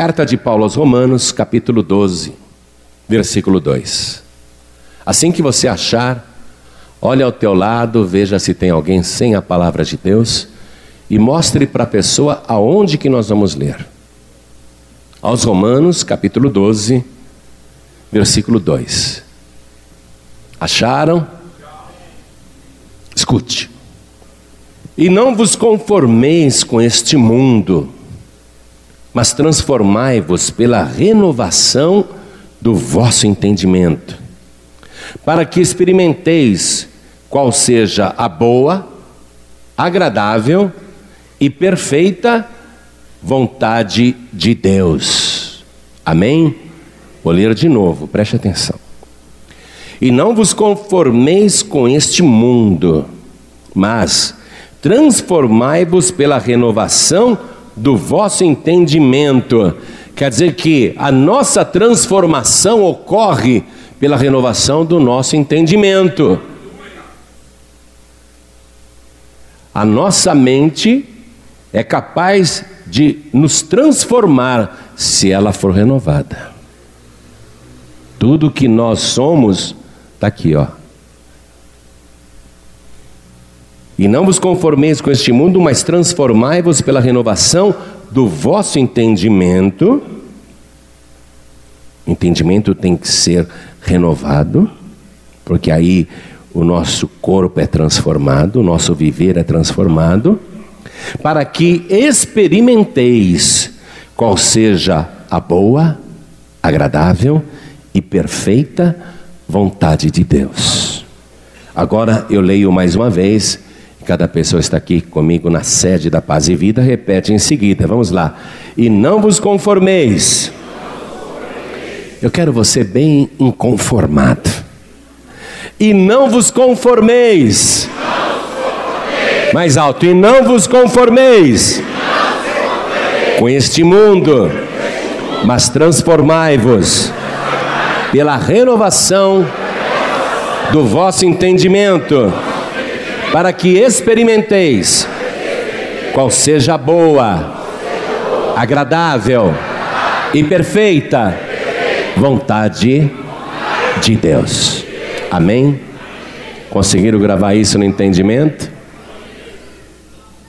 Carta de Paulo aos Romanos, capítulo 12, versículo 2. Assim que você achar, olhe ao teu lado, veja se tem alguém sem a palavra de Deus e mostre para a pessoa aonde que nós vamos ler. Aos Romanos, capítulo 12, versículo 2. Acharam? Escute. E não vos conformeis com este mundo, mas transformai-vos pela renovação do vosso entendimento, para que experimenteis qual seja a boa, agradável e perfeita vontade de Deus. Amém? Vou ler de novo, preste atenção. E não vos conformeis com este mundo, mas transformai-vos pela renovação do vosso entendimento. Quer dizer que a nossa transformação ocorre pela renovação do nosso entendimento. A nossa mente é capaz de nos transformar se ela for renovada. Tudo que nós somos está aqui, ó. E não vos conformeis com este mundo, mas transformai-vos pela renovação do vosso entendimento. O entendimento tem que ser renovado, porque aí o nosso corpo é transformado, o nosso viver é transformado, para que experimenteis qual seja a boa, agradável e perfeita vontade de Deus. Agora eu leio mais uma vez Cada pessoa está aqui comigo na sede da paz e vida, repete em seguida. Vamos lá. E não vos conformeis. Eu quero você bem inconformado. E não vos conformeis. Mais alto. E não vos conformeis com este mundo, mas transformai-vos pela renovação do vosso entendimento para que experimenteis qual seja boa, agradável e perfeita vontade de Deus. Amém? Conseguiram gravar isso no entendimento?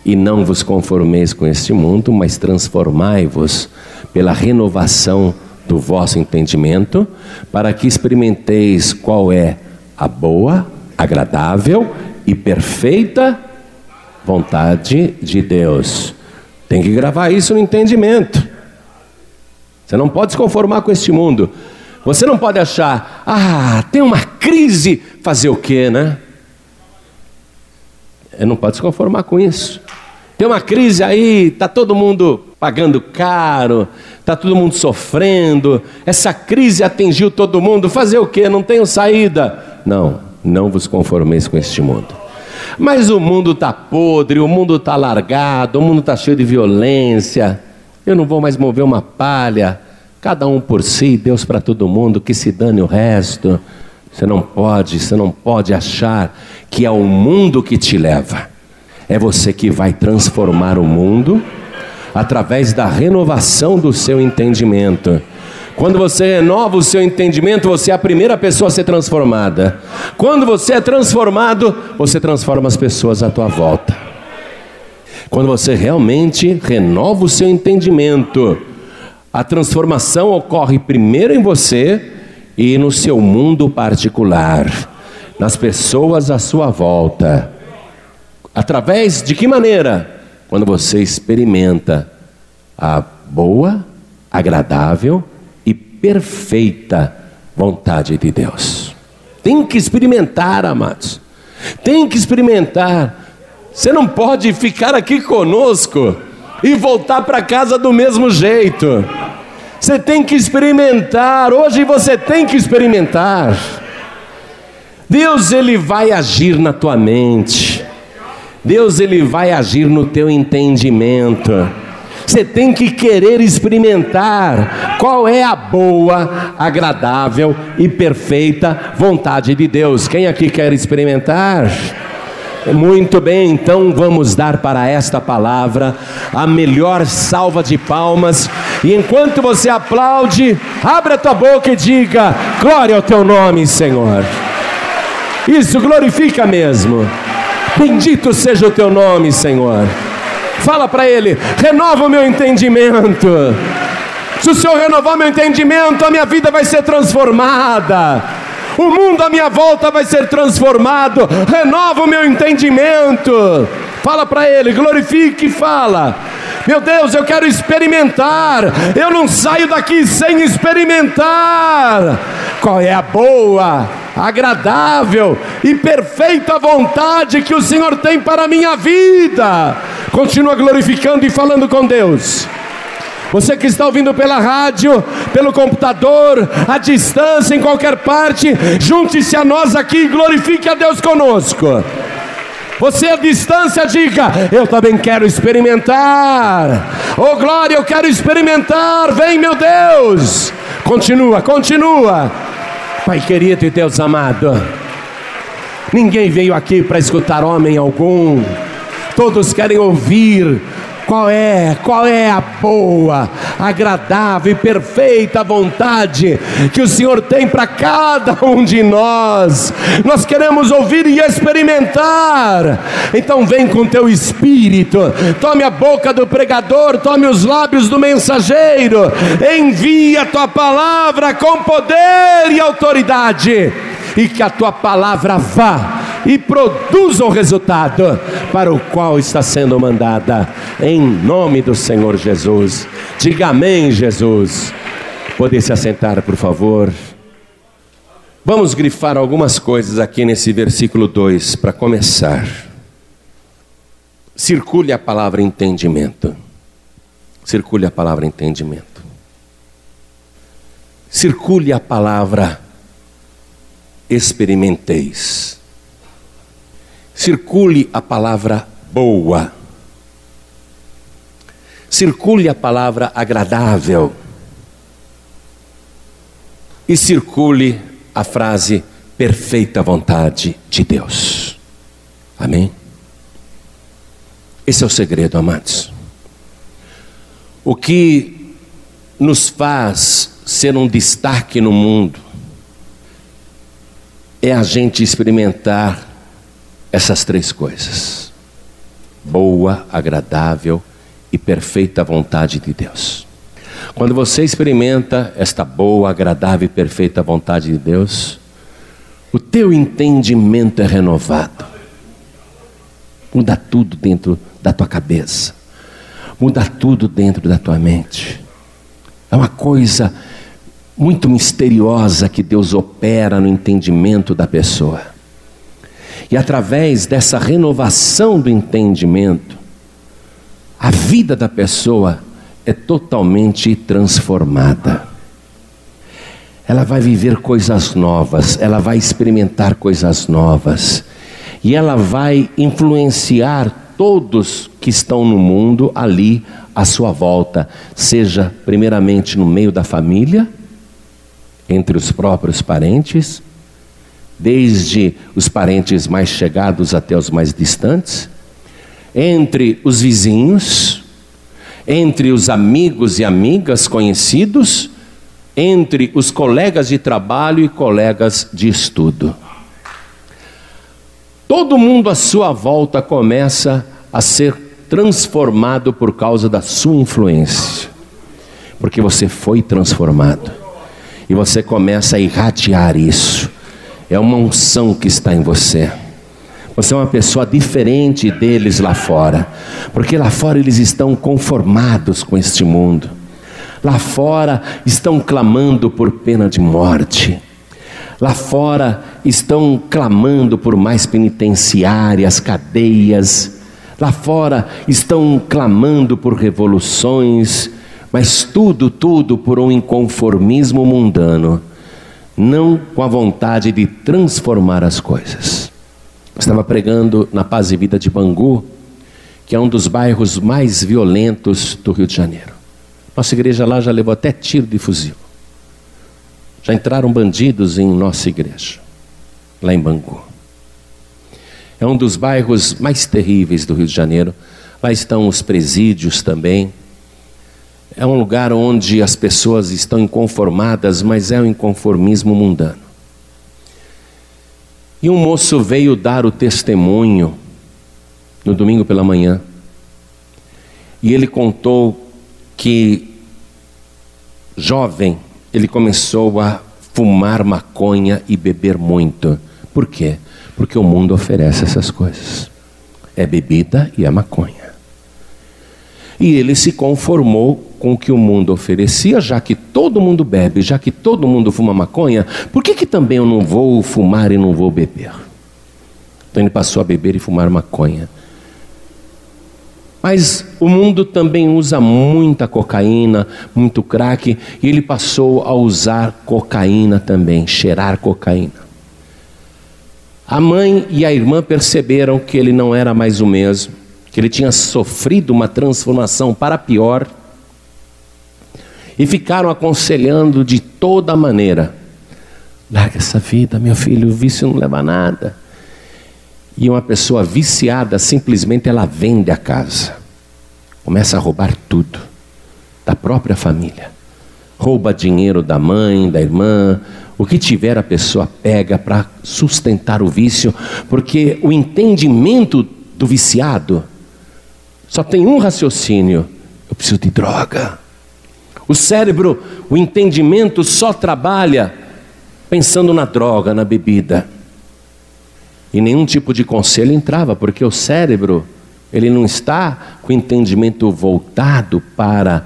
E não vos conformeis com este mundo, mas transformai-vos pela renovação do vosso entendimento, para que experimenteis qual é a boa, agradável e perfeita vontade de Deus. Tem que gravar isso no entendimento. Você não pode se conformar com este mundo. Você não pode achar, ah, tem uma crise, fazer o quê, né? Você não pode se conformar com isso. Tem uma crise aí, está todo mundo pagando caro, está todo mundo sofrendo, essa crise atingiu todo mundo, fazer o quê? Não tenho saída. Não, não vos conformeis com este mundo. Mas o mundo está podre, o mundo está largado, o mundo está cheio de violência. Eu não vou mais mover uma palha. Cada um por si, Deus para todo mundo, que se dane o resto. Você não pode, você não pode achar que é o mundo que te leva. É você que vai transformar o mundo através da renovação do seu entendimento. Quando você renova o seu entendimento, você é a primeira pessoa a ser transformada. Quando você é transformado, você transforma as pessoas à tua volta. Quando você realmente renova o seu entendimento, a transformação ocorre primeiro em você e no seu mundo particular, nas pessoas à sua volta. Através de que maneira? Quando você experimenta a boa, agradável perfeita vontade de Deus. Tem que experimentar, amados. Tem que experimentar. Você não pode ficar aqui conosco e voltar para casa do mesmo jeito. Você tem que experimentar. Hoje você tem que experimentar. Deus ele vai agir na tua mente. Deus ele vai agir no teu entendimento. Você tem que querer experimentar qual é a boa, agradável e perfeita vontade de Deus. Quem aqui quer experimentar? Muito bem, então vamos dar para esta palavra a melhor salva de palmas. E enquanto você aplaude, abra a tua boca e diga: Glória ao teu nome, Senhor. Isso glorifica mesmo. Bendito seja o teu nome, Senhor. Fala para ele: renova o meu entendimento. Se o Senhor renovar meu entendimento, a minha vida vai ser transformada. O mundo à minha volta vai ser transformado. Renova o meu entendimento. Fala para ele, glorifique e fala. Meu Deus, eu quero experimentar. Eu não saio daqui sem experimentar. Qual é a boa, agradável e perfeita vontade que o Senhor tem para a minha vida? Continua glorificando e falando com Deus. Você que está ouvindo pela rádio, pelo computador, à distância, em qualquer parte, junte-se a nós aqui e glorifique a Deus conosco. Você à distância, diga: Eu também quero experimentar. Oh glória, eu quero experimentar. Vem, meu Deus. Continua, continua. Pai querido e Deus amado. Ninguém veio aqui para escutar homem algum. Todos querem ouvir qual é, qual é a boa, agradável e perfeita vontade que o Senhor tem para cada um de nós. Nós queremos ouvir e experimentar. Então vem com teu espírito, tome a boca do pregador, tome os lábios do mensageiro, envia a tua palavra com poder e autoridade, e que a tua palavra vá e produza o resultado para o qual está sendo mandada, em nome do Senhor Jesus. Diga amém, Jesus. Poder se assentar, por favor. Vamos grifar algumas coisas aqui nesse versículo 2 para começar. Circule a palavra entendimento. Circule a palavra entendimento. Circule a palavra experimenteis circule a palavra boa, circule a palavra agradável e circule a frase perfeita vontade de Deus. Amém? Esse é o segredo, amados. O que nos faz ser um destaque no mundo é a gente experimentar essas três coisas: boa, agradável e perfeita vontade de Deus. Quando você experimenta esta boa, agradável e perfeita vontade de Deus, o teu entendimento é renovado. Muda tudo dentro da tua cabeça. Muda tudo dentro da tua mente. É uma coisa muito misteriosa que Deus opera no entendimento da pessoa. E através dessa renovação do entendimento, a vida da pessoa é totalmente transformada. Ela vai viver coisas novas, ela vai experimentar coisas novas, e ela vai influenciar todos que estão no mundo ali à sua volta, seja primeiramente no meio da família, entre os próprios parentes, desde os parentes mais chegados até os mais distantes, entre os vizinhos, entre os amigos e amigas conhecidos, entre os colegas de trabalho e colegas de estudo. Todo mundo à sua volta começa a ser transformado por causa da sua influência, porque você foi transformado e você começa a irradiar isso é uma unção que está em você. Você é uma pessoa diferente deles lá fora, porque lá fora eles estão conformados com este mundo. Lá fora estão clamando por pena de morte. Lá fora estão clamando por mais penitenciárias, cadeias. Lá fora estão clamando por revoluções, mas tudo, tudo por um inconformismo mundano não com a vontade de transformar as coisas. Estava pregando na Paz e Vida de Bangu, que é um dos bairros mais violentos do Rio de Janeiro. Nossa igreja lá já levou até tiro de fuzil. Já entraram bandidos em nossa igreja, lá em Bangu. É um dos bairros mais terríveis do Rio de Janeiro. Lá estão os presídios também. É um lugar onde as pessoas estão inconformadas, mas é um inconformismo mundano. E um moço veio dar o testemunho no domingo pela manhã. E ele contou que, jovem, ele começou a fumar maconha e beber muito. Por quê? Porque o mundo oferece essas coisas. É bebida e é maconha. E ele se conformou com o que o mundo oferecia, já que todo mundo bebe, já que todo mundo fuma maconha, por que, que também eu não vou fumar e não vou beber? Então ele passou a beber e fumar maconha. Mas o mundo também usa muita cocaína, muito crack, e ele passou a usar cocaína também, cheirar cocaína. A mãe e a irmã perceberam que ele não era mais o mesmo, que ele tinha sofrido uma transformação para pior, e ficaram aconselhando de toda maneira: larga essa vida, meu filho, o vício não leva a nada. E uma pessoa viciada, simplesmente ela vende a casa, começa a roubar tudo da própria família. Rouba dinheiro da mãe, da irmã, o que tiver a pessoa pega para sustentar o vício, porque o entendimento do viciado só tem um raciocínio: eu preciso de droga. O cérebro, o entendimento só trabalha pensando na droga, na bebida. E nenhum tipo de conselho entrava, porque o cérebro, ele não está com o entendimento voltado para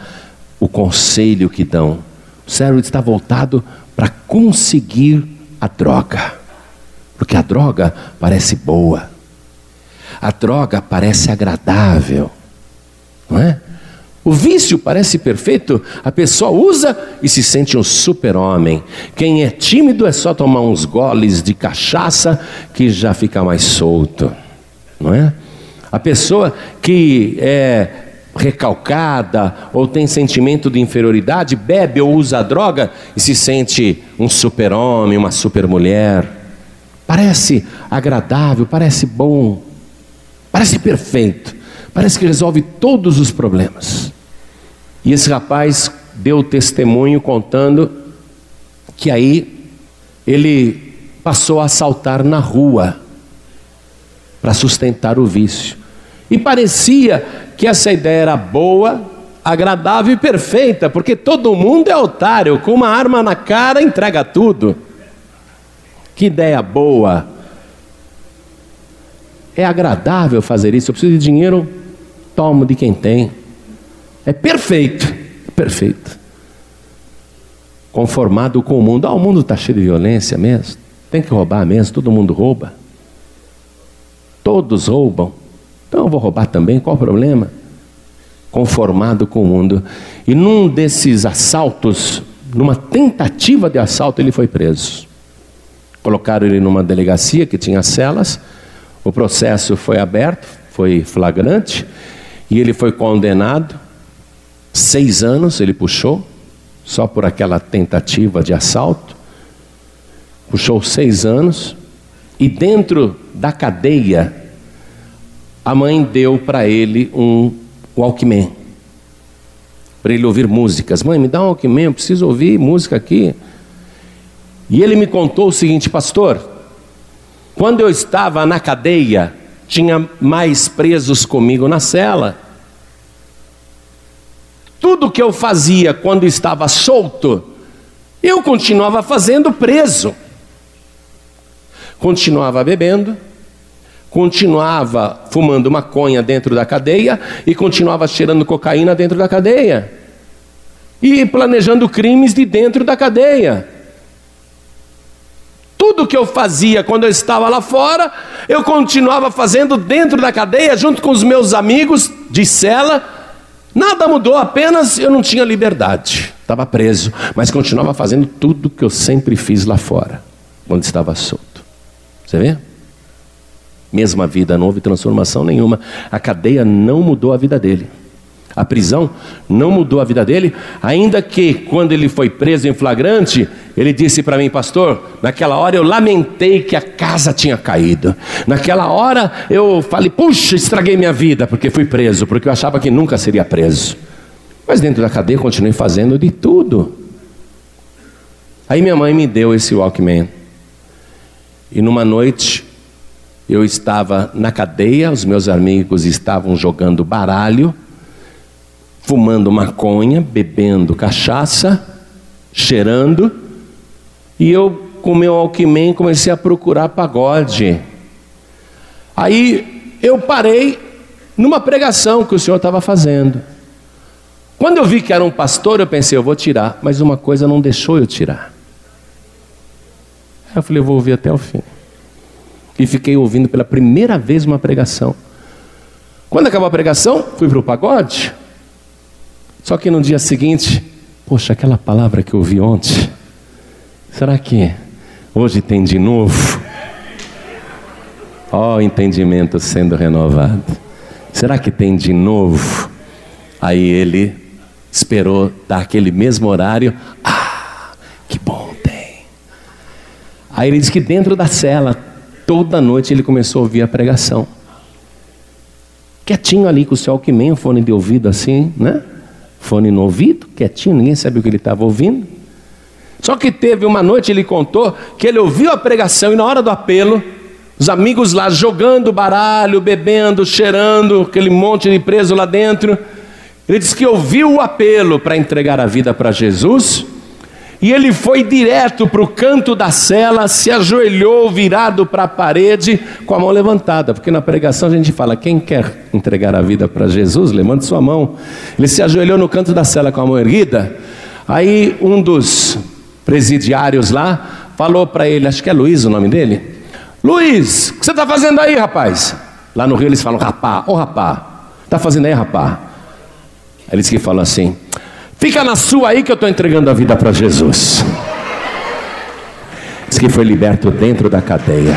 o conselho que dão. O cérebro está voltado para conseguir a droga. Porque a droga parece boa. A droga parece agradável. Não é? O vício parece perfeito, a pessoa usa e se sente um super-homem. Quem é tímido é só tomar uns goles de cachaça que já fica mais solto, não é? A pessoa que é recalcada ou tem sentimento de inferioridade, bebe ou usa droga e se sente um super-homem, uma super-mulher. Parece agradável, parece bom, parece perfeito, parece que resolve todos os problemas. E esse rapaz deu testemunho contando que aí ele passou a assaltar na rua para sustentar o vício. E parecia que essa ideia era boa, agradável e perfeita, porque todo mundo é otário, com uma arma na cara entrega tudo. Que ideia boa! É agradável fazer isso. Eu preciso de dinheiro, tomo de quem tem. É perfeito, perfeito. Conformado com o mundo. Ah, o mundo está cheio de violência mesmo. Tem que roubar mesmo, todo mundo rouba. Todos roubam. Então eu vou roubar também, qual o problema? Conformado com o mundo. E num desses assaltos, numa tentativa de assalto, ele foi preso. Colocaram ele numa delegacia que tinha celas. O processo foi aberto, foi flagrante, e ele foi condenado Seis anos ele puxou, só por aquela tentativa de assalto. Puxou seis anos, e dentro da cadeia, a mãe deu para ele um Walkman, para ele ouvir músicas. Mãe, me dá um Walkman, eu preciso ouvir música aqui. E ele me contou o seguinte, pastor: quando eu estava na cadeia, tinha mais presos comigo na cela. Tudo que eu fazia quando estava solto, eu continuava fazendo preso. Continuava bebendo, continuava fumando maconha dentro da cadeia e continuava cheirando cocaína dentro da cadeia. E planejando crimes de dentro da cadeia. Tudo que eu fazia quando eu estava lá fora, eu continuava fazendo dentro da cadeia, junto com os meus amigos de cela, Nada mudou, apenas eu não tinha liberdade. Estava preso, mas continuava fazendo tudo que eu sempre fiz lá fora, quando estava solto. Você vê? Mesma vida, não houve transformação nenhuma. A cadeia não mudou a vida dele. A prisão não mudou a vida dele, ainda que quando ele foi preso em flagrante, ele disse para mim, pastor, naquela hora eu lamentei que a casa tinha caído. Naquela hora eu falei, puxa, estraguei minha vida porque fui preso, porque eu achava que nunca seria preso. Mas dentro da cadeia continuei fazendo de tudo. Aí minha mãe me deu esse Walkman. E numa noite eu estava na cadeia, os meus amigos estavam jogando baralho fumando maconha, bebendo cachaça, cheirando, e eu, com meu alquimém, comecei a procurar pagode. Aí eu parei numa pregação que o senhor estava fazendo. Quando eu vi que era um pastor, eu pensei, eu vou tirar, mas uma coisa não deixou eu tirar. Eu falei, eu vou ouvir até o fim. E fiquei ouvindo pela primeira vez uma pregação. Quando acabou a pregação, fui para o pagode. Só que no dia seguinte, poxa, aquela palavra que eu ouvi ontem, será que hoje tem de novo? Ó, oh, entendimento sendo renovado. Será que tem de novo? Aí ele esperou dar aquele mesmo horário. Ah, que bom tem. Aí ele diz que dentro da cela, toda noite ele começou a ouvir a pregação. Quietinho ali com o seu alquimém, o fone de ouvido assim, né? Fone no ouvido, quietinho, ninguém sabia o que ele estava ouvindo. Só que teve uma noite, ele contou, que ele ouviu a pregação e na hora do apelo, os amigos lá jogando baralho, bebendo, cheirando, aquele monte de preso lá dentro. Ele disse que ouviu o apelo para entregar a vida para Jesus e ele foi direto para o canto da cela, se ajoelhou virado para a parede, com a mão levantada, porque na pregação a gente fala: quem quer entregar a vida para Jesus, levante sua mão. Ele se ajoelhou no canto da cela com a mão erguida. Aí um dos presidiários lá falou para ele, acho que é Luiz o nome dele: Luiz, o que você está fazendo aí, rapaz? Lá no Rio eles falam: rapá, ô oh, rapá, está fazendo aí, rapá? Aí eles que falam assim: Fica na sua aí que eu estou entregando a vida para Jesus. Diz que foi liberto dentro da cadeia.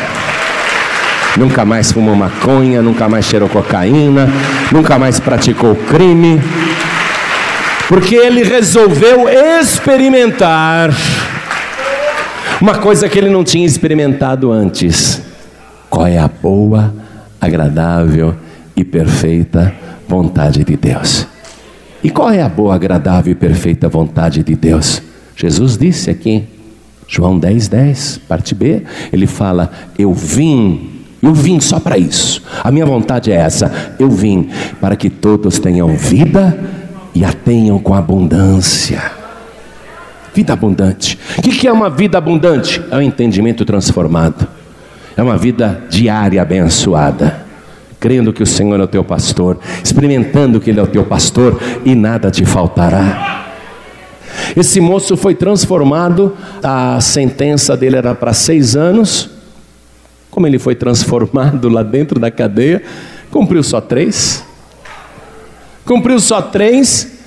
Nunca mais fumou maconha, nunca mais cheirou cocaína, nunca mais praticou crime, porque ele resolveu experimentar uma coisa que ele não tinha experimentado antes. Qual é a boa, agradável e perfeita vontade de Deus? E qual é a boa, agradável e perfeita vontade de Deus? Jesus disse aqui, João 10, 10, parte B, ele fala: Eu vim, eu vim só para isso. A minha vontade é essa: eu vim para que todos tenham vida e a tenham com abundância. Vida abundante. O que é uma vida abundante? É um entendimento transformado, é uma vida diária abençoada crendo que o Senhor é o teu pastor, experimentando que Ele é o teu pastor e nada te faltará. Esse moço foi transformado, a sentença dele era para seis anos. Como ele foi transformado lá dentro da cadeia, cumpriu só três. Cumpriu só três,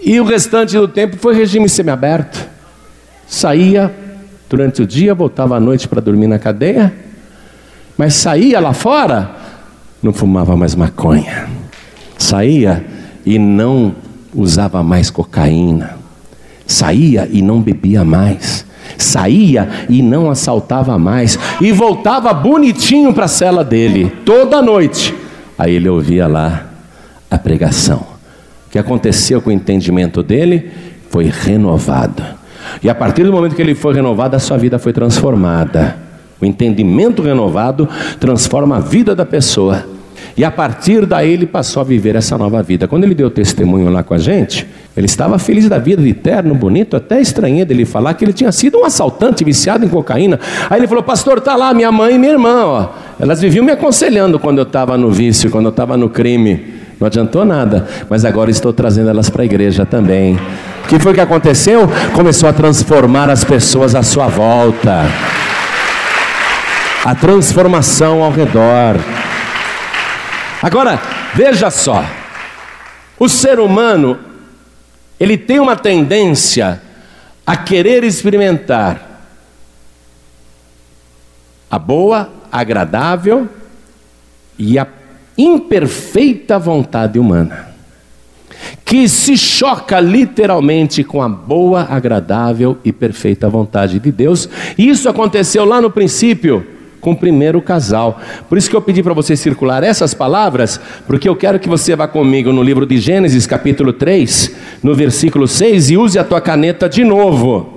e o restante do tempo foi regime semiaberto. Saía durante o dia, voltava à noite para dormir na cadeia, mas saía lá fora não fumava mais maconha, saía e não usava mais cocaína, saía e não bebia mais, saía e não assaltava mais, e voltava bonitinho para a cela dele, toda noite. Aí ele ouvia lá a pregação. O que aconteceu com o entendimento dele foi renovado. E a partir do momento que ele foi renovado, a sua vida foi transformada. O entendimento renovado transforma a vida da pessoa. E a partir daí ele passou a viver essa nova vida. Quando ele deu testemunho lá com a gente, ele estava feliz da vida, de terno, bonito, até estranhei dele falar que ele tinha sido um assaltante viciado em cocaína. Aí ele falou: Pastor, tá lá minha mãe e minha irmã, ó. Elas viviam me aconselhando quando eu estava no vício, quando eu estava no crime. Não adiantou nada, mas agora estou trazendo elas para a igreja também. O que foi que aconteceu? Começou a transformar as pessoas à sua volta a transformação ao redor. Agora, veja só. O ser humano, ele tem uma tendência a querer experimentar a boa, agradável e a imperfeita vontade humana. que se choca literalmente com a boa, agradável e perfeita vontade de Deus. Isso aconteceu lá no princípio com o primeiro casal. Por isso que eu pedi para você circular essas palavras, porque eu quero que você vá comigo no livro de Gênesis, capítulo 3, no versículo 6 e use a tua caneta de novo.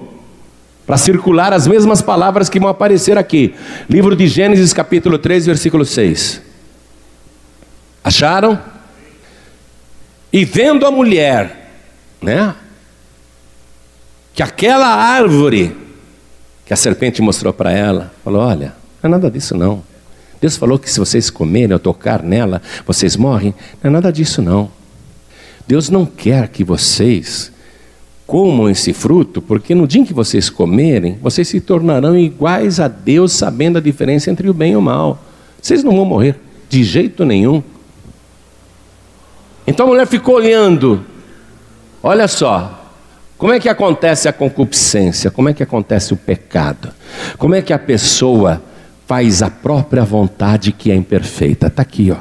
Para circular as mesmas palavras que vão aparecer aqui. Livro de Gênesis, capítulo 3, versículo 6. Acharam? E vendo a mulher, né? Que aquela árvore que a serpente mostrou para ela, falou: Olha, não é nada disso não. Deus falou que se vocês comerem ou tocar nela, vocês morrem. Não é nada disso não. Deus não quer que vocês comam esse fruto, porque no dia em que vocês comerem, vocês se tornarão iguais a Deus, sabendo a diferença entre o bem e o mal. Vocês não vão morrer de jeito nenhum. Então a mulher ficou olhando. Olha só, como é que acontece a concupiscência? Como é que acontece o pecado? Como é que a pessoa faz a própria vontade que é imperfeita? Está aqui, ó.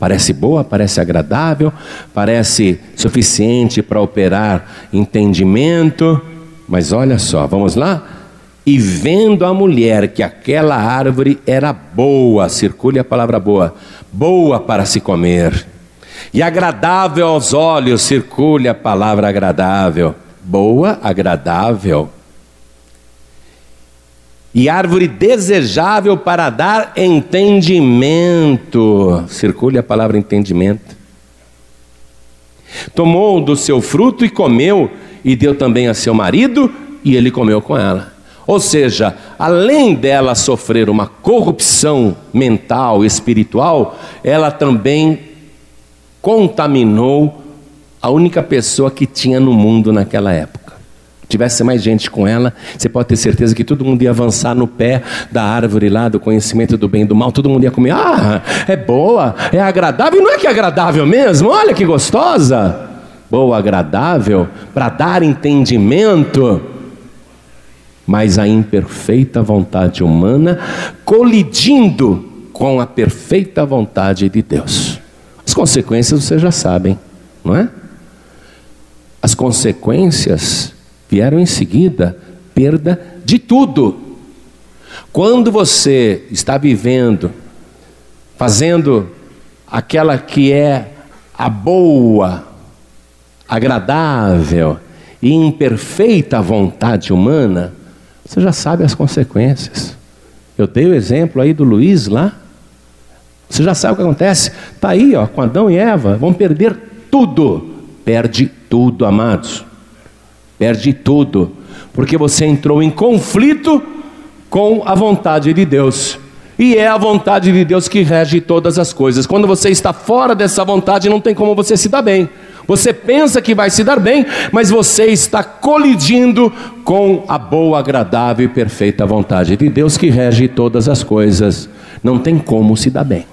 Parece boa, parece agradável, parece suficiente para operar entendimento, mas olha só, vamos lá? E vendo a mulher que aquela árvore era boa, circule a palavra boa, boa para se comer e agradável aos olhos, circule a palavra agradável. Boa, agradável. E árvore desejável para dar entendimento. Circule a palavra entendimento. Tomou do seu fruto e comeu, e deu também a seu marido, e ele comeu com ela. Ou seja, além dela sofrer uma corrupção mental, espiritual, ela também contaminou a única pessoa que tinha no mundo naquela época. Tivesse mais gente com ela, você pode ter certeza que todo mundo ia avançar no pé da árvore lá do conhecimento do bem e do mal, todo mundo ia comer. Ah, é boa, é agradável, e não é que é agradável mesmo? Olha que gostosa! Boa, agradável, para dar entendimento mas a imperfeita vontade humana colidindo com a perfeita vontade de Deus. As consequências vocês já sabem, não é? As consequências vieram em seguida perda de tudo. Quando você está vivendo, fazendo aquela que é a boa, agradável e imperfeita vontade humana, você já sabe as consequências. Eu dei o exemplo aí do Luiz lá, você já sabe o que acontece? Está aí, ó, com Adão e Eva, vão perder tudo. Perde tudo, amados. Perde tudo. Porque você entrou em conflito com a vontade de Deus. E é a vontade de Deus que rege todas as coisas. Quando você está fora dessa vontade, não tem como você se dar bem. Você pensa que vai se dar bem, mas você está colidindo com a boa, agradável e perfeita vontade de Deus que rege todas as coisas. Não tem como se dar bem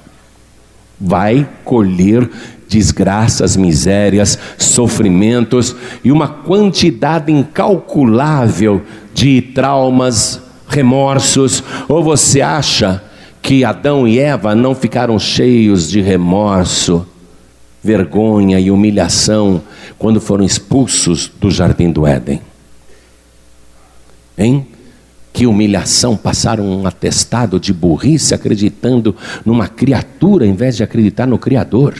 vai colher desgraças, misérias, sofrimentos e uma quantidade incalculável de traumas, remorsos. Ou você acha que Adão e Eva não ficaram cheios de remorso, vergonha e humilhação quando foram expulsos do jardim do Éden? Hein? Que humilhação, passaram um atestado de burrice acreditando numa criatura em vez de acreditar no Criador.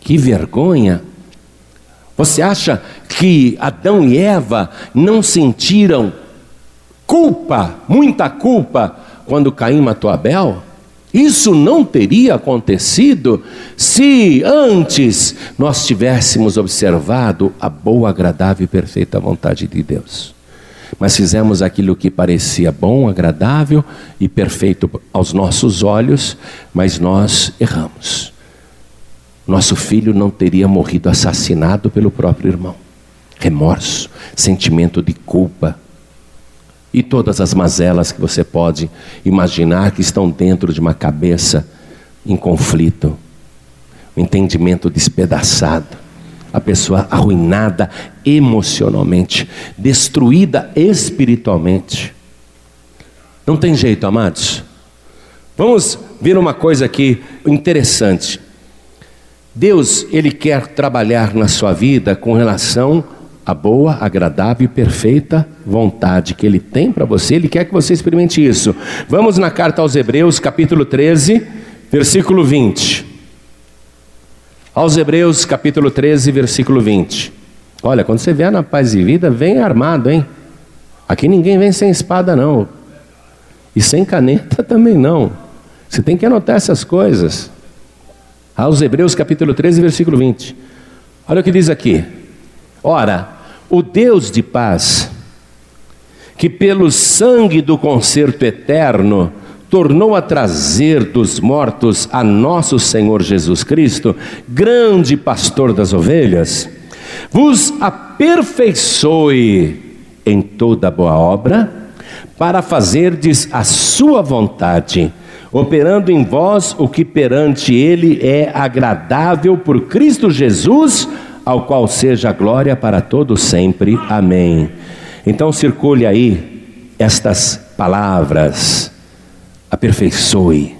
Que vergonha. Você acha que Adão e Eva não sentiram culpa, muita culpa, quando Caim matou Abel? Isso não teria acontecido se antes nós tivéssemos observado a boa, agradável e perfeita vontade de Deus mas fizemos aquilo que parecia bom, agradável e perfeito aos nossos olhos, mas nós erramos. Nosso filho não teria morrido assassinado pelo próprio irmão. Remorso, sentimento de culpa e todas as mazelas que você pode imaginar que estão dentro de uma cabeça em conflito, um entendimento despedaçado a pessoa arruinada emocionalmente, destruída espiritualmente. Não tem jeito, amados. Vamos ver uma coisa aqui interessante. Deus, Ele quer trabalhar na sua vida com relação à boa, agradável e perfeita vontade que Ele tem para você, Ele quer que você experimente isso. Vamos na carta aos Hebreus, capítulo 13, versículo 20. Aos Hebreus, capítulo 13, versículo 20. Olha, quando você vier na paz e vida, vem armado, hein? Aqui ninguém vem sem espada, não. E sem caneta também não. Você tem que anotar essas coisas. Aos Hebreus capítulo 13, versículo 20. Olha o que diz aqui. Ora, o Deus de paz, que pelo sangue do concerto eterno tornou a trazer dos mortos a nosso Senhor Jesus Cristo, grande pastor das ovelhas, vos aperfeiçoe em toda boa obra, para fazerdes a sua vontade, operando em vós o que perante ele é agradável por Cristo Jesus, ao qual seja glória para todos sempre. Amém. Então circule aí estas palavras: aperfeiçoe,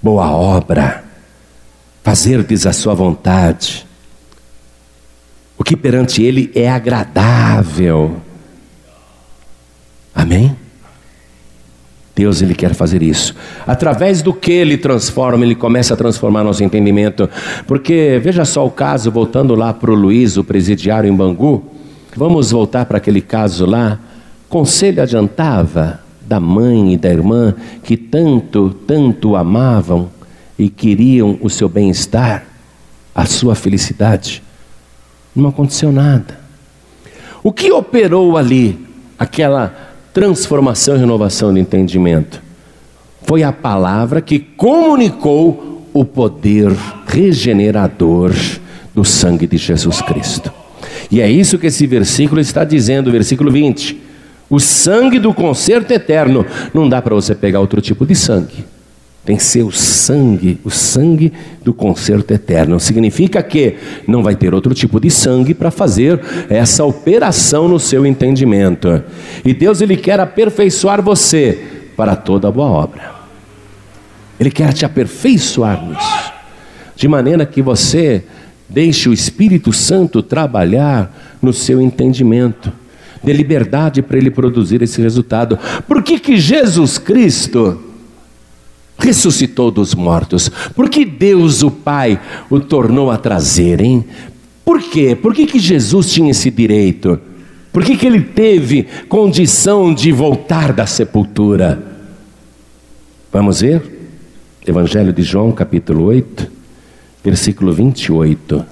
boa obra, fazerdes a sua vontade, o que perante ele é agradável. Amém? Deus ele quer fazer isso. Através do que ele transforma, ele começa a transformar nosso entendimento. Porque veja só o caso, voltando lá para o Luiz, o presidiário em Bangu. Vamos voltar para aquele caso lá. Conselho adiantava da mãe e da irmã que tanto, tanto amavam e queriam o seu bem-estar, a sua felicidade. Não aconteceu nada. O que operou ali, aquela transformação e renovação de entendimento. Foi a palavra que comunicou o poder regenerador do sangue de Jesus Cristo. E é isso que esse versículo está dizendo, versículo 20. O sangue do concerto eterno. Não dá para você pegar outro tipo de sangue. Tem que ser o sangue, o sangue do concerto eterno. Significa que não vai ter outro tipo de sangue para fazer essa operação no seu entendimento. E Deus ele quer aperfeiçoar você para toda boa obra. Ele quer te aperfeiçoar nisso, de maneira que você deixe o Espírito Santo trabalhar no seu entendimento, dê liberdade para ele produzir esse resultado. Por que que Jesus Cristo ressuscitou dos mortos. Por que Deus, o Pai, o tornou a trazer, hein? Por quê? Por que, que Jesus tinha esse direito? Por que, que ele teve condição de voltar da sepultura? Vamos ver? Evangelho de João, capítulo 8, versículo 28.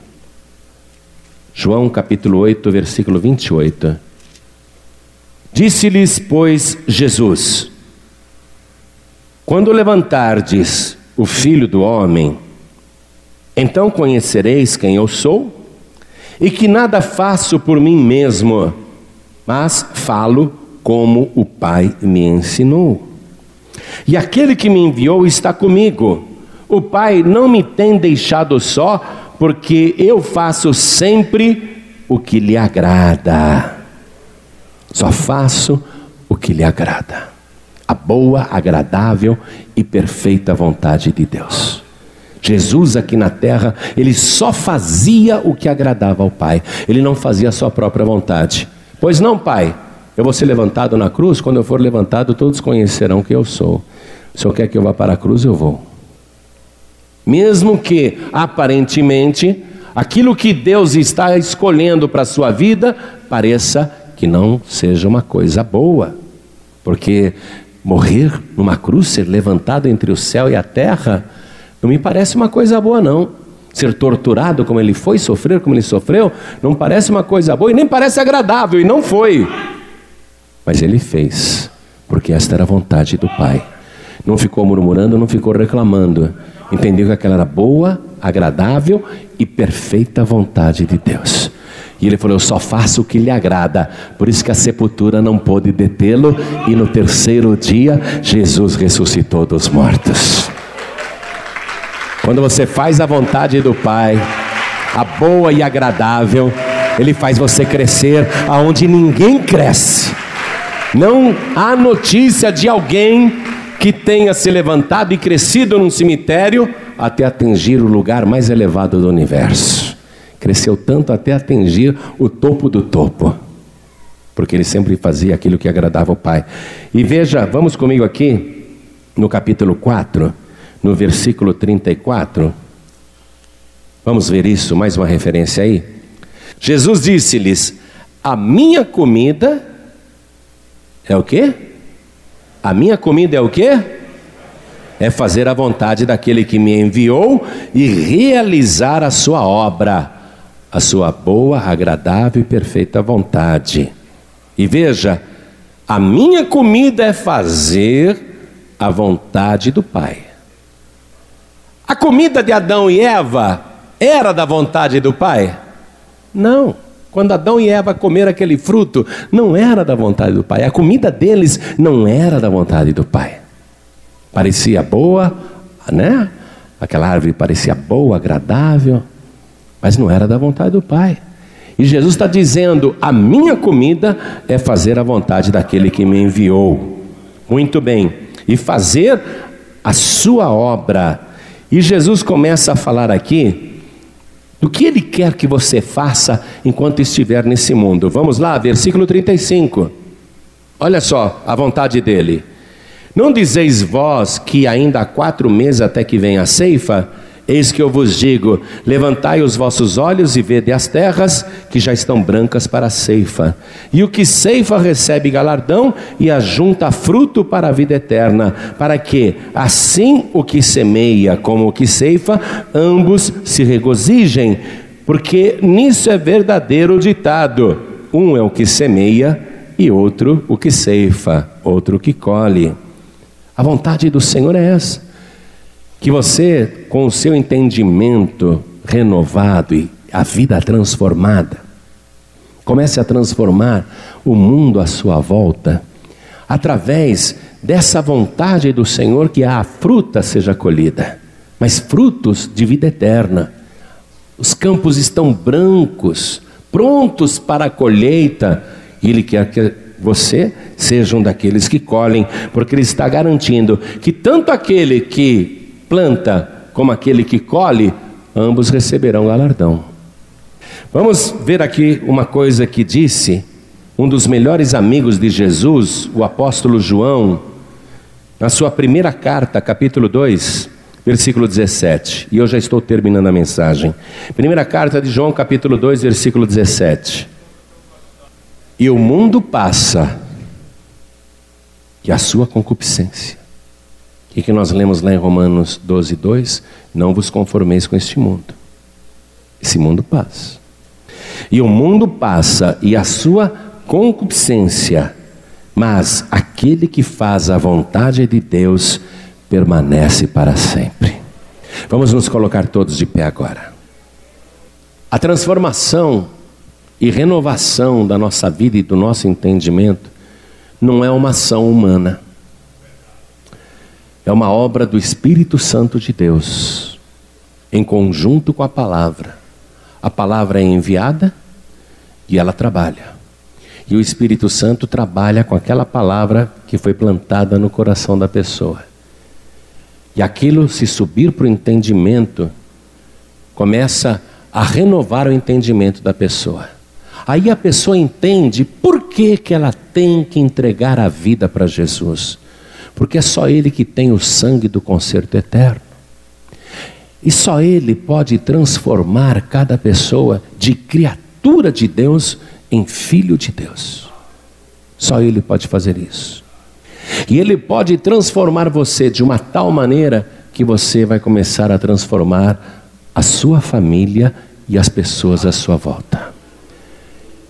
João, capítulo 8, versículo 28. Disse-lhes, pois, Jesus: quando levantardes o filho do homem, então conhecereis quem eu sou, e que nada faço por mim mesmo, mas falo como o Pai me ensinou. E aquele que me enviou está comigo. O Pai não me tem deixado só, porque eu faço sempre o que lhe agrada. Só faço o que lhe agrada a boa, agradável e perfeita vontade de Deus. Jesus aqui na terra, ele só fazia o que agradava ao Pai, ele não fazia a sua própria vontade. Pois não, Pai, eu vou ser levantado na cruz, quando eu for levantado, todos conhecerão que eu sou. Se Senhor quer que eu vá para a cruz, eu vou. Mesmo que aparentemente aquilo que Deus está escolhendo para a sua vida pareça que não seja uma coisa boa, porque morrer numa cruz, ser levantado entre o céu e a terra, não me parece uma coisa boa, não. Ser torturado como ele foi, sofrer como ele sofreu, não parece uma coisa boa e nem parece agradável, e não foi. Mas ele fez, porque esta era a vontade do Pai. Não ficou murmurando, não ficou reclamando. Entendeu que aquela era boa, agradável e perfeita vontade de Deus. E ele falou: Eu só faço o que lhe agrada. Por isso que a sepultura não pôde detê-lo. E no terceiro dia, Jesus ressuscitou dos mortos. Quando você faz a vontade do Pai, a boa e agradável, Ele faz você crescer aonde ninguém cresce. Não há notícia de alguém que tenha se levantado e crescido num cemitério até atingir o lugar mais elevado do universo. Cresceu tanto até atingir o topo do topo. Porque ele sempre fazia aquilo que agradava ao Pai. E veja, vamos comigo aqui no capítulo 4, no versículo 34. Vamos ver isso, mais uma referência aí. Jesus disse-lhes: A minha comida é o quê? A minha comida é o quê? É fazer a vontade daquele que me enviou e realizar a sua obra, a sua boa, agradável e perfeita vontade. E veja, a minha comida é fazer a vontade do Pai. A comida de Adão e Eva era da vontade do Pai? Não. Quando Adão e Eva comeram aquele fruto, não era da vontade do Pai. A comida deles não era da vontade do Pai. Parecia boa, né? Aquela árvore parecia boa, agradável, mas não era da vontade do Pai. E Jesus está dizendo: a minha comida é fazer a vontade daquele que me enviou. Muito bem, e fazer a sua obra. E Jesus começa a falar aqui do que Ele quer que você faça enquanto estiver nesse mundo. Vamos lá, versículo 35. Olha só a vontade dele. Não dizeis vós que ainda há quatro meses até que venha a ceifa? Eis que eu vos digo: levantai os vossos olhos e vede as terras que já estão brancas para a ceifa. E o que ceifa recebe galardão e ajunta fruto para a vida eterna, para que, assim o que semeia como o que ceifa, ambos se regozijem, porque nisso é verdadeiro o ditado: um é o que semeia e outro o que ceifa, outro o que colhe. A vontade do Senhor é essa que você, com o seu entendimento renovado e a vida transformada, comece a transformar o mundo à sua volta, através dessa vontade do Senhor que a fruta seja colhida, mas frutos de vida eterna. Os campos estão brancos, prontos para a colheita, e Ele quer que você seja um daqueles que colhem, porque Ele está garantindo que tanto aquele que planta como aquele que colhe, ambos receberão galardão. Vamos ver aqui uma coisa que disse um dos melhores amigos de Jesus, o apóstolo João, na sua primeira carta, capítulo 2, versículo 17. E eu já estou terminando a mensagem. Primeira carta de João, capítulo 2, versículo 17. E o mundo passa, e a sua concupiscência. O que nós lemos lá em Romanos 12, 2? Não vos conformeis com este mundo. Esse mundo passa. E o mundo passa e a sua concupiscência, mas aquele que faz a vontade de Deus permanece para sempre. Vamos nos colocar todos de pé agora. A transformação e renovação da nossa vida e do nosso entendimento não é uma ação humana é uma obra do Espírito Santo de Deus, em conjunto com a palavra. A palavra é enviada e ela trabalha. E o Espírito Santo trabalha com aquela palavra que foi plantada no coração da pessoa. E aquilo, se subir para o entendimento, começa a renovar o entendimento da pessoa. Aí a pessoa entende por que, que ela tem que entregar a vida para Jesus porque é só Ele que tem o sangue do conserto eterno. E só Ele pode transformar cada pessoa de criatura de Deus em filho de Deus. Só Ele pode fazer isso. E Ele pode transformar você de uma tal maneira que você vai começar a transformar a sua família e as pessoas à sua volta.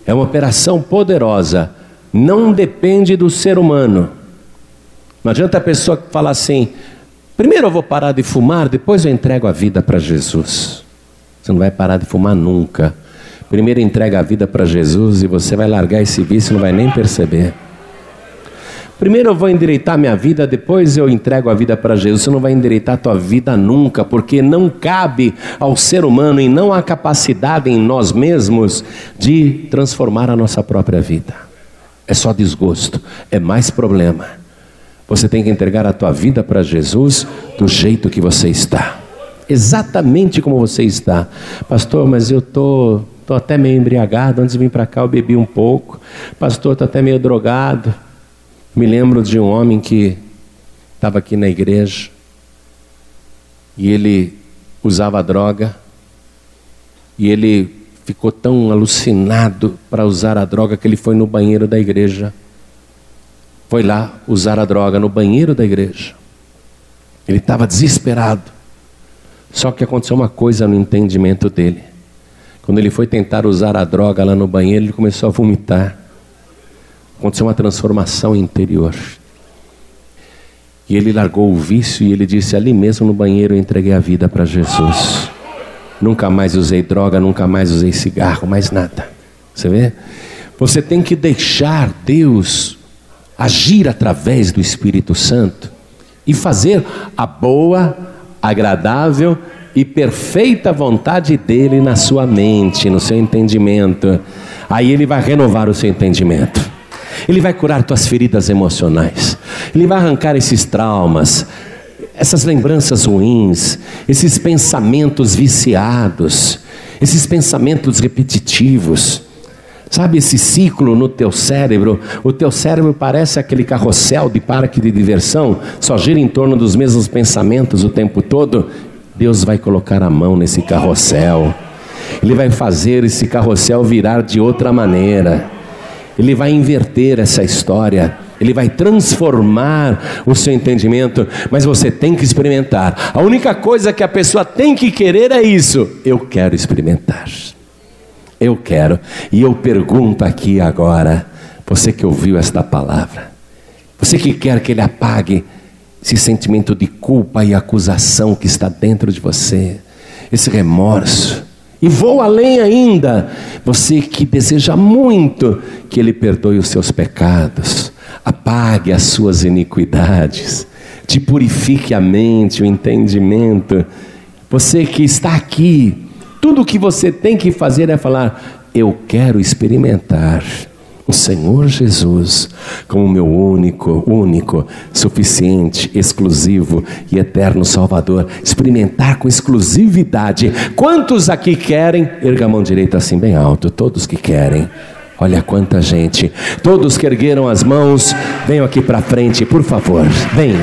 É uma operação poderosa, não depende do ser humano não adianta a pessoa falar assim: primeiro eu vou parar de fumar, depois eu entrego a vida para Jesus. Você não vai parar de fumar nunca. Primeiro entrega a vida para Jesus e você vai largar esse vício não vai nem perceber. Primeiro eu vou endireitar minha vida, depois eu entrego a vida para Jesus. Você não vai endireitar a tua vida nunca, porque não cabe ao ser humano e não há capacidade em nós mesmos de transformar a nossa própria vida. É só desgosto, é mais problema. Você tem que entregar a tua vida para Jesus do jeito que você está. exatamente como você está. Pastor, mas eu tô, tô até meio embriagado. Antes de vir para cá, eu bebi um pouco. Pastor, tô até meio drogado. Me lembro de um homem que estava aqui na igreja e ele usava droga e ele ficou tão alucinado para usar a droga que ele foi no banheiro da igreja. Foi lá usar a droga no banheiro da igreja. Ele estava desesperado. Só que aconteceu uma coisa no entendimento dele. Quando ele foi tentar usar a droga lá no banheiro, ele começou a vomitar. Aconteceu uma transformação interior. E ele largou o vício e ele disse: Ali mesmo no banheiro eu entreguei a vida para Jesus. Nunca mais usei droga, nunca mais usei cigarro, mais nada. Você vê? Você tem que deixar Deus agir através do Espírito Santo e fazer a boa, agradável e perfeita vontade dele na sua mente, no seu entendimento. Aí ele vai renovar o seu entendimento. Ele vai curar tuas feridas emocionais. Ele vai arrancar esses traumas, essas lembranças ruins, esses pensamentos viciados, esses pensamentos repetitivos. Sabe esse ciclo no teu cérebro? O teu cérebro parece aquele carrossel de parque de diversão, só gira em torno dos mesmos pensamentos o tempo todo. Deus vai colocar a mão nesse carrossel. Ele vai fazer esse carrossel virar de outra maneira. Ele vai inverter essa história. Ele vai transformar o seu entendimento, mas você tem que experimentar. A única coisa que a pessoa tem que querer é isso. Eu quero experimentar. Eu quero. E eu pergunto aqui agora, você que ouviu esta palavra, você que quer que ele apague esse sentimento de culpa e acusação que está dentro de você, esse remorso, e vou além ainda, você que deseja muito que Ele perdoe os seus pecados, apague as suas iniquidades, te purifique a mente, o entendimento. Você que está aqui, tudo o que você tem que fazer é falar: Eu quero experimentar o Senhor Jesus como meu único, único, suficiente, exclusivo e eterno Salvador. Experimentar com exclusividade. Quantos aqui querem? Erga a mão direita assim bem alto. Todos que querem. Olha quanta gente. Todos que ergueram as mãos, venham aqui para frente, por favor. Vem.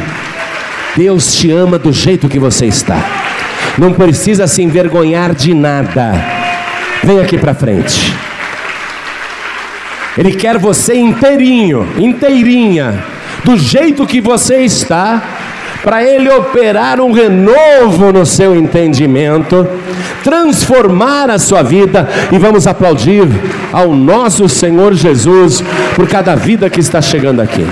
Deus te ama do jeito que você está. Não precisa se envergonhar de nada. Vem aqui para frente. Ele quer você inteirinho, inteirinha, do jeito que você está, para Ele operar um renovo no seu entendimento, transformar a sua vida, e vamos aplaudir ao nosso Senhor Jesus por cada vida que está chegando aqui.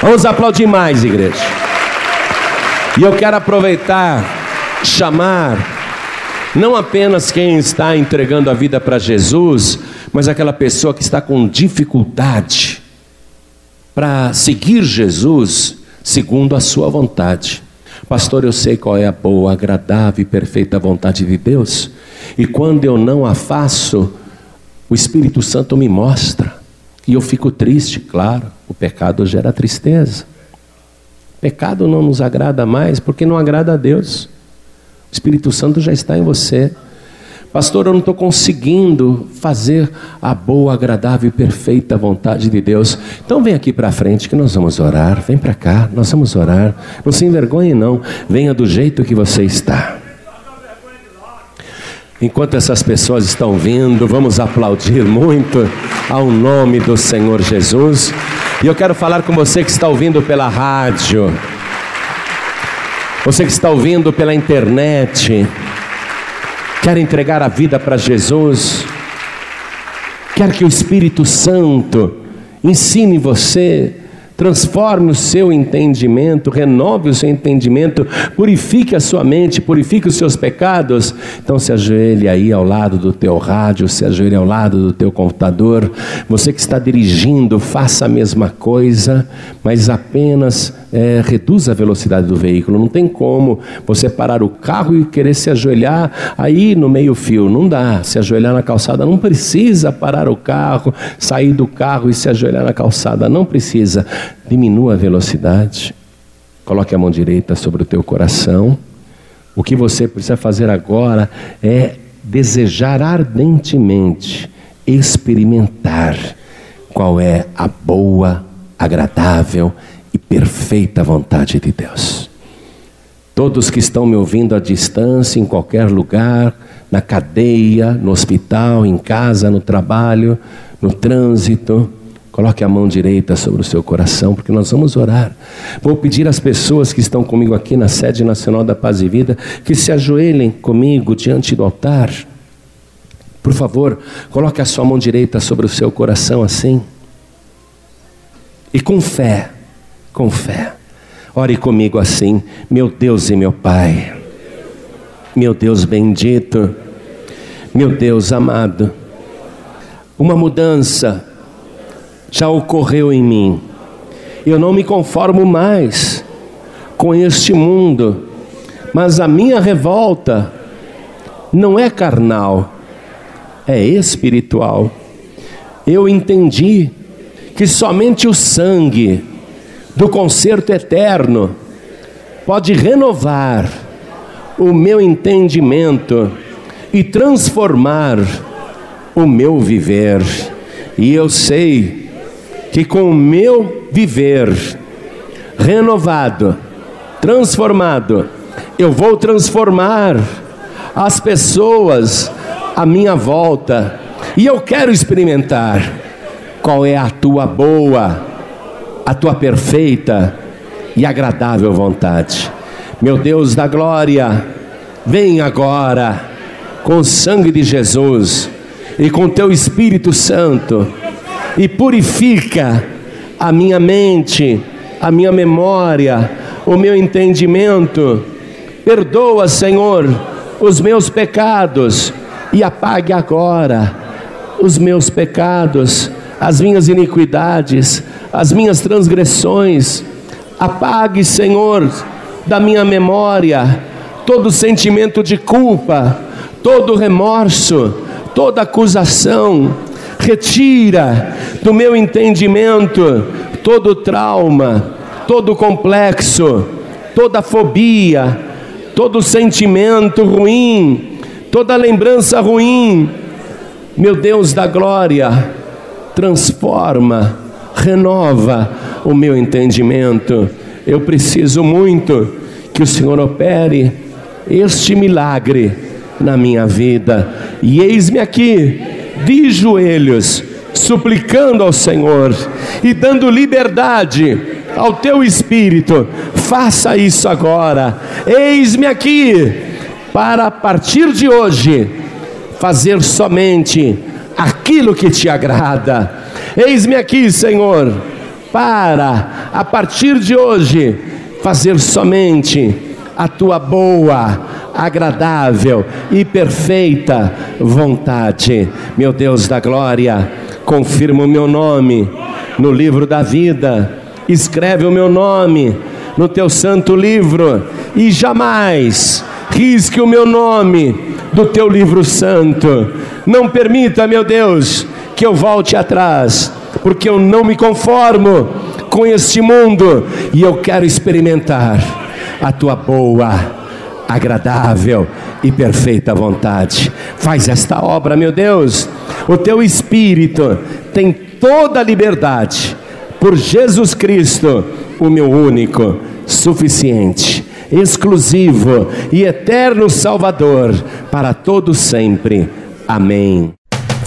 Vamos aplaudir mais, igreja. E eu quero aproveitar, chamar, não apenas quem está entregando a vida para Jesus, mas aquela pessoa que está com dificuldade para seguir Jesus segundo a sua vontade. Pastor, eu sei qual é a boa, agradável e perfeita vontade de Deus, e quando eu não a faço, o Espírito Santo me mostra, e eu fico triste, claro, o pecado gera tristeza. Pecado não nos agrada mais porque não agrada a Deus. O Espírito Santo já está em você. Pastor, eu não estou conseguindo fazer a boa, agradável e perfeita vontade de Deus. Então vem aqui para frente que nós vamos orar. Vem para cá, nós vamos orar. Não se envergonhe, não. Venha do jeito que você está. Enquanto essas pessoas estão vindo, vamos aplaudir muito ao nome do Senhor Jesus. E eu quero falar com você que está ouvindo pela rádio, você que está ouvindo pela internet quer entregar a vida para Jesus, quer que o Espírito Santo ensine você transforme o seu entendimento, renove o seu entendimento, purifique a sua mente, purifique os seus pecados. Então se ajoelhe aí ao lado do teu rádio, se ajoelhe ao lado do teu computador. Você que está dirigindo, faça a mesma coisa, mas apenas é, reduza a velocidade do veículo. Não tem como você parar o carro e querer se ajoelhar aí no meio fio. Não dá. Se ajoelhar na calçada, não precisa parar o carro, sair do carro e se ajoelhar na calçada. Não precisa diminua a velocidade, coloque a mão direita sobre o teu coração, O que você precisa fazer agora é desejar ardentemente experimentar qual é a boa, agradável e perfeita vontade de Deus. Todos que estão me ouvindo à distância, em qualquer lugar, na cadeia, no hospital, em casa, no trabalho, no trânsito, Coloque a mão direita sobre o seu coração, porque nós vamos orar. Vou pedir às pessoas que estão comigo aqui na sede nacional da Paz e Vida que se ajoelhem comigo diante do altar. Por favor, coloque a sua mão direita sobre o seu coração assim. E com fé, com fé, ore comigo assim, meu Deus e meu Pai, meu Deus bendito, meu Deus amado, uma mudança já ocorreu em mim. Eu não me conformo mais com este mundo, mas a minha revolta não é carnal, é espiritual. Eu entendi que somente o sangue do concerto eterno pode renovar o meu entendimento e transformar o meu viver. E eu sei que com o meu viver renovado, transformado, eu vou transformar as pessoas à minha volta. E eu quero experimentar qual é a tua boa, a tua perfeita e agradável vontade. Meu Deus da glória, vem agora com o sangue de Jesus e com teu Espírito Santo e purifica a minha mente, a minha memória, o meu entendimento. Perdoa, Senhor, os meus pecados e apague agora os meus pecados, as minhas iniquidades, as minhas transgressões. Apague, Senhor, da minha memória todo sentimento de culpa, todo remorso, toda acusação, retira do meu entendimento todo trauma, todo complexo, toda fobia, todo sentimento ruim, toda lembrança ruim. Meu Deus da glória, transforma, renova o meu entendimento. Eu preciso muito que o Senhor opere este milagre na minha vida. E eis-me aqui de joelhos, suplicando ao Senhor e dando liberdade ao teu espírito. Faça isso agora. Eis-me aqui para a partir de hoje fazer somente aquilo que te agrada. Eis-me aqui, Senhor, para a partir de hoje fazer somente a tua boa, agradável e perfeita vontade. Meu Deus da glória, confirma o meu nome no livro da vida, escreve o meu nome no teu santo livro e jamais risque o meu nome do teu livro santo. Não permita, meu Deus, que eu volte atrás, porque eu não me conformo com este mundo e eu quero experimentar a tua boa agradável e perfeita vontade. Faz esta obra, meu Deus. O teu espírito tem toda a liberdade por Jesus Cristo, o meu único, suficiente, exclusivo e eterno Salvador para todo sempre. Amém.